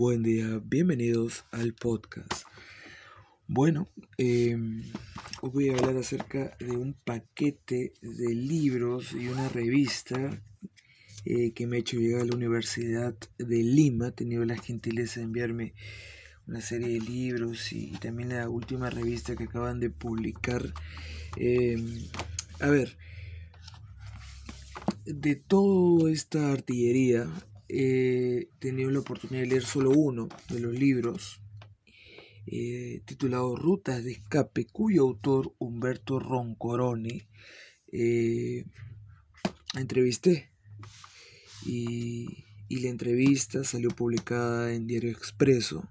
Buen día, bienvenidos al podcast. Bueno, hoy voy a hablar acerca de un paquete de libros y una revista eh, que me ha hecho llegar a la Universidad de Lima. He tenido la gentileza de enviarme una serie de libros y, también la última revista que acaban de publicar. Em, a ver, de toda esta artillería he tenido la oportunidad de leer solo uno de los libros eh, titulado Rutas de Escape, cuyo autor Humberto Roncoroni eh, entrevisté y, y, la entrevista salió publicada en Diario Expreso.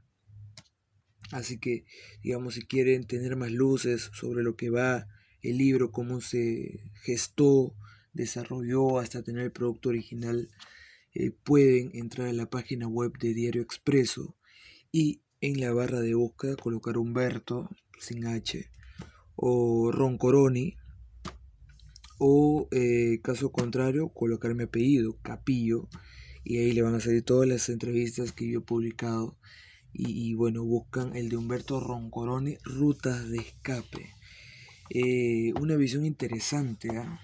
Así que, digamos, si quieren tener más luces sobre lo que va el libro, cómo se gestó, desarrolló hasta tener el producto original, eh, pueden entrar a la página web de Diario Expreso y en la barra de búsqueda colocar Humberto sin H o Roncoroni o eh, caso contrario colocar mi apellido Capillo y ahí le van a salir todas las entrevistas que yo he publicado y, bueno buscan el de Humberto Roncoroni Rutas de Escape eh, una visión interesante ¿ah?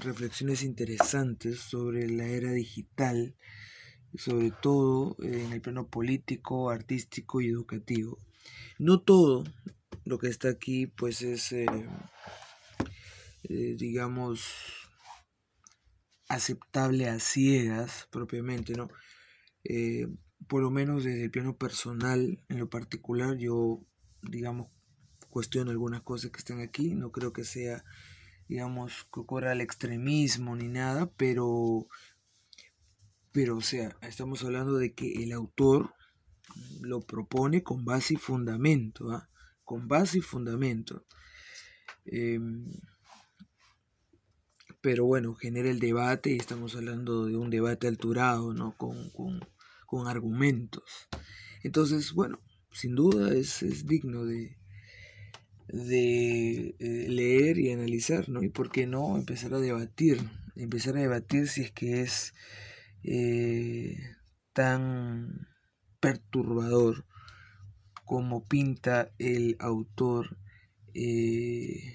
Reflexiones interesantes sobre la era digital, sobre todo en el plano político, artístico y educativo. No todo lo que está aquí pues es, eh, eh, digamos, aceptable a ciegas propiamente, ¿no? Eh, por lo menos desde el plano personal, en lo particular, yo, digamos, cuestiono algunas cosas que están aquí, no creo que sea digamos, que ocurra el extremismo ni nada, pero, pero, o sea, estamos hablando de que el autor lo propone con base y fundamento, ¿ah? con base y fundamento. Em, pero bueno, genera el debate y estamos hablando de un debate alturado, ¿no? Con, con, con argumentos. Entonces, bueno, sin duda es, es digno de, de eh, leer y analizar, ¿no? Y por qué no empezar a debatir, empezar a debatir si es que es eh, tan perturbador como pinta el autor eh,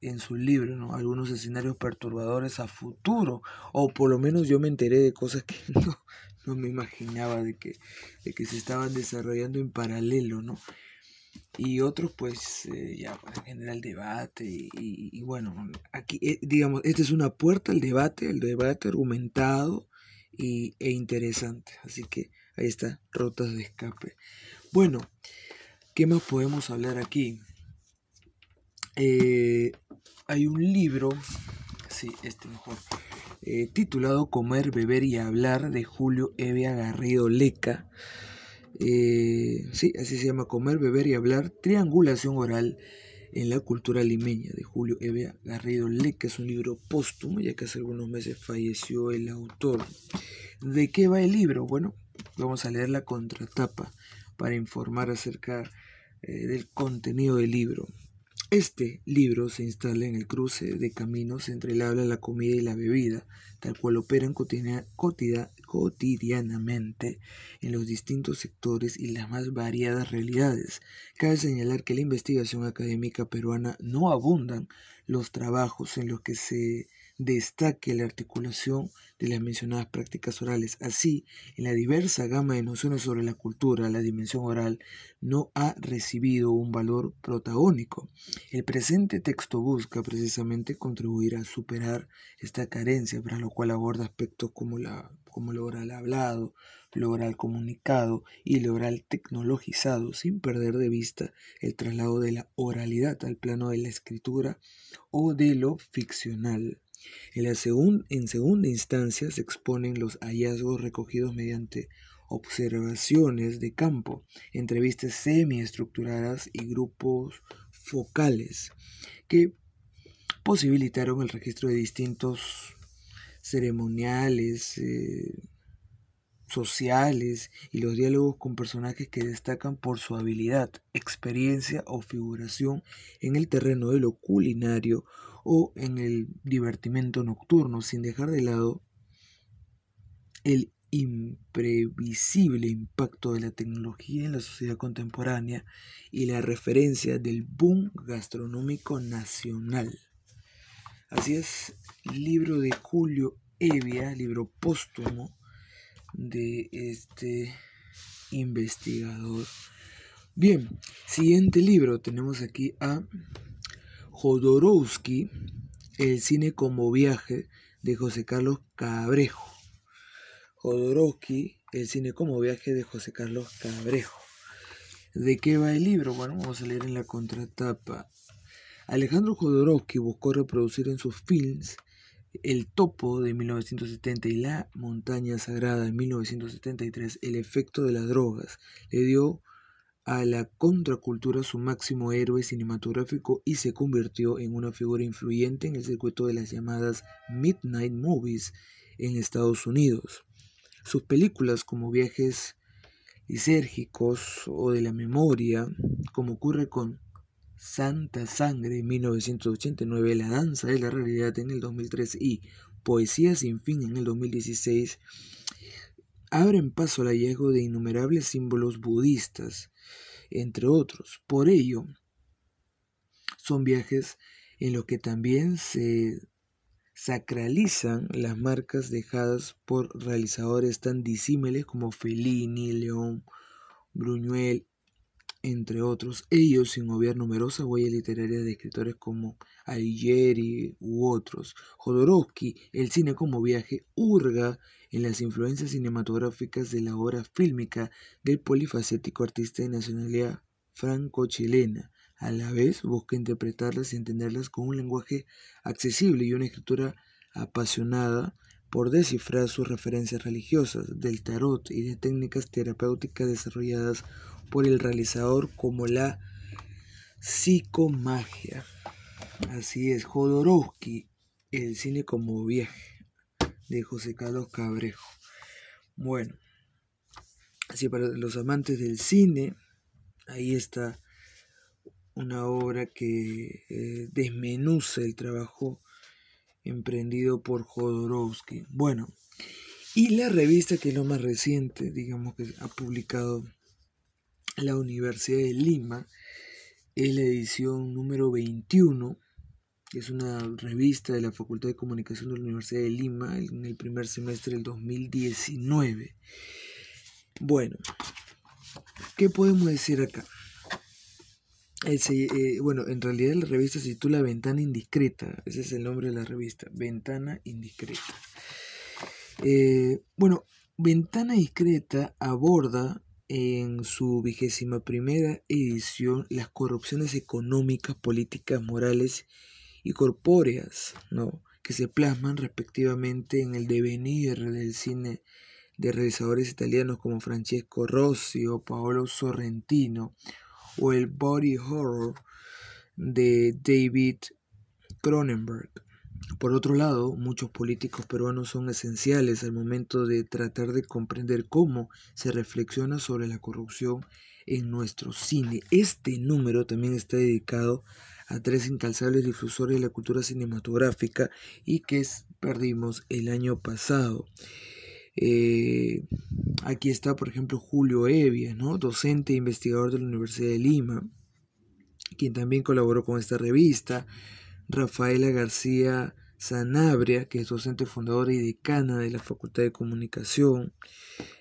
en su libro, ¿no? Algunos escenarios perturbadores a futuro, o por lo menos yo me enteré de cosas que no, no me imaginaba de que, de que se estaban desarrollando en paralelo, ¿no? Y otros pues eh, ya para generar el debate y, bueno, aquí eh, digamos, esta es una puerta al debate, el debate argumentado y, e interesante, así que ahí está, rotas de escape. Bueno, ¿qué más podemos hablar aquí? Eh, hay un libro, sí, este mejor, titulado Comer, Beber y Hablar de Julio Evia Garrido Leca. Eh, sí, así se llama Comer, Beber y Hablar, Triangulación Oral en la Cultura Limeña, de Julio Evia Garrido que es un libro póstumo, ya que hace algunos meses falleció el autor. ¿De qué va el libro? Bueno, vamos a leer la contratapa para informar acerca eh, del contenido del libro. Este libro se instala en el cruce de caminos entre el habla, la comida y la bebida, tal cual operan cotidianamente en los distintos sectores y las más variadas realidades. Cabe señalar que la investigación académica peruana no abundan los trabajos en los que se destaque la articulación de las mencionadas prácticas orales. Así, en la diversa gama de nociones sobre la cultura, la dimensión oral no ha recibido un valor protagónico. El presente texto busca precisamente contribuir a superar esta carencia, para lo cual aborda aspectos como, la, como lo oral hablado, lo oral comunicado y lo oral tecnologizado, sin perder de vista el traslado de la oralidad al plano de la escritura o de lo ficcional. En, la segunda instancia se exponen los hallazgos recogidos mediante observaciones de campo, entrevistas semiestructuradas y grupos focales que posibilitaron el registro de distintos ceremoniales, eh, sociales y los diálogos con personajes que destacan por su habilidad, experiencia o figuración en el terreno de lo culinario o en el divertimento nocturno, sin dejar de lado el imprevisible impacto de la tecnología en la sociedad contemporánea y la referencia del boom gastronómico nacional. Así es, libro de Julio Evia, libro póstumo de este investigador. Bien, siguiente libro tenemos aquí a Jodorowsky, El cine como viaje de José Carlos Cabrejo. Jodorowsky, El cine como viaje de José Carlos Cabrejo. ¿De qué va el libro? Bueno, vamos a leer en la contratapa. Alejandro Jodorowsky buscó reproducir en sus films El Topo de 1970 y La Montaña Sagrada de 1973 el efecto de las drogas. Le dio a la contracultura su máximo héroe cinematográfico y se convirtió en una figura influyente en el circuito de las llamadas Midnight Movies en Estados Unidos. Sus películas como Viajes lisérgicos o de la memoria, como ocurre con Santa Sangre en 1989, La Danza de la Realidad en el 2003 y Poesía sin fin en el 2016, abren paso al hallazgo de innumerables símbolos budistas, entre otros. Por ello, son viajes en los que también se sacralizan las marcas dejadas por realizadores tan disímiles como Fellini, León, Bruñuel, entre otros, ellos sin obviar numerosas huellas literarias de escritores como Alighieri u otros. Jodorowsky, el cine como viaje, hurga en las influencias cinematográficas de la obra fílmica del polifacético artista de nacionalidad franco-chilena, a la vez busca interpretarlas y entenderlas con un lenguaje accesible y una escritura apasionada por descifrar sus referencias religiosas del tarot y de técnicas terapéuticas desarrolladas por el realizador como la psicomagia. Así es, Jodorowsky, el cine como viaje, de José Carlos Cabrejo. Bueno, así para los amantes del cine, ahí está una obra que eh, desmenuza el trabajo emprendido por Jodorowsky. Bueno, y la revista que es lo más reciente, digamos que ha publicado la Universidad de Lima, es la edición número 21, que es una revista de la Facultad de Comunicación de la Universidad de Lima en el primer semestre del 2019. Bueno, ¿qué podemos decir acá? Eh, bueno, en realidad la revista se titula Ventana Indiscreta, ese es el nombre de la revista, Ventana Indiscreta. Eh, bueno, Ventana Indiscreta aborda en su vigésima primera edición las corrupciones económicas, políticas, morales y corpóreas, que se plasman respectivamente en el devenir del cine de realizadores italianos como Francesco Rossi o Paolo Sorrentino o el body horror de David Cronenberg. Por otro lado, muchos políticos peruanos son esenciales al momento de tratar de comprender cómo se reflexiona sobre la corrupción en nuestro cine. Este número también está dedicado a tres incalzables difusores de la cultura cinematográfica y que perdimos el año pasado. Eh, aquí está, por ejemplo, Julio Evia, ¿no? docente e investigador de la Universidad de Lima, quien también colaboró con esta revista. Rafaela García Sanabria, que es docente fundadora y decana de la Facultad de Comunicación.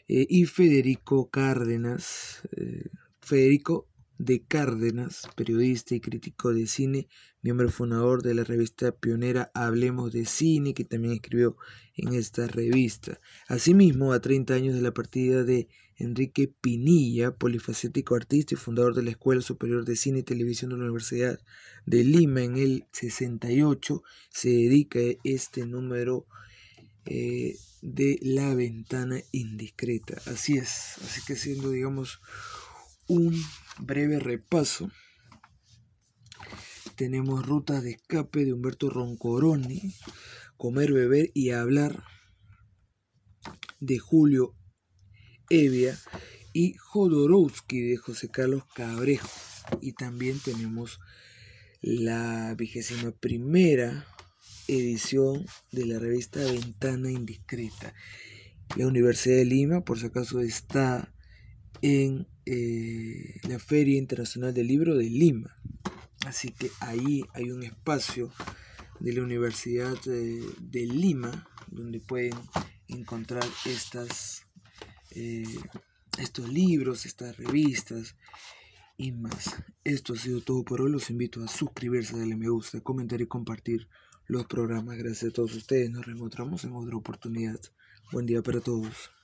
Eh, y Federico Cárdenas, eh, Federico de Cárdenas, periodista y crítico de cine, miembro fundador de la revista pionera Hablemos de Cine, que también escribió en esta revista. Asimismo, a 30 años de la partida de Enrique Pinilla, polifacético artista y fundador de la Escuela Superior de Cine y Televisión de la Universidad de Lima en el 68, se dedica este número eh, de La Ventana Indiscreta. Así es, así que siendo, digamos, un breve repaso. Tenemos Rutas de Escape de Humberto Roncoroni, Comer, Beber y Hablar de Julio Evia y Jodorowsky de José Carlos Cabrejo. Y también tenemos la vigésima primera edición de la revista Ventana Indiscreta. La Universidad de Lima, por si acaso, está en eh, la Feria Internacional del Libro de Lima. Así que ahí hay un espacio de la Universidad de, Lima donde pueden encontrar estas, eh, estos libros, estas revistas y más. Esto ha sido todo por hoy. Los invito a suscribirse, darle me gusta, comentar y compartir los programas. Gracias a todos ustedes. Nos reencontramos en otra oportunidad. Buen día para todos.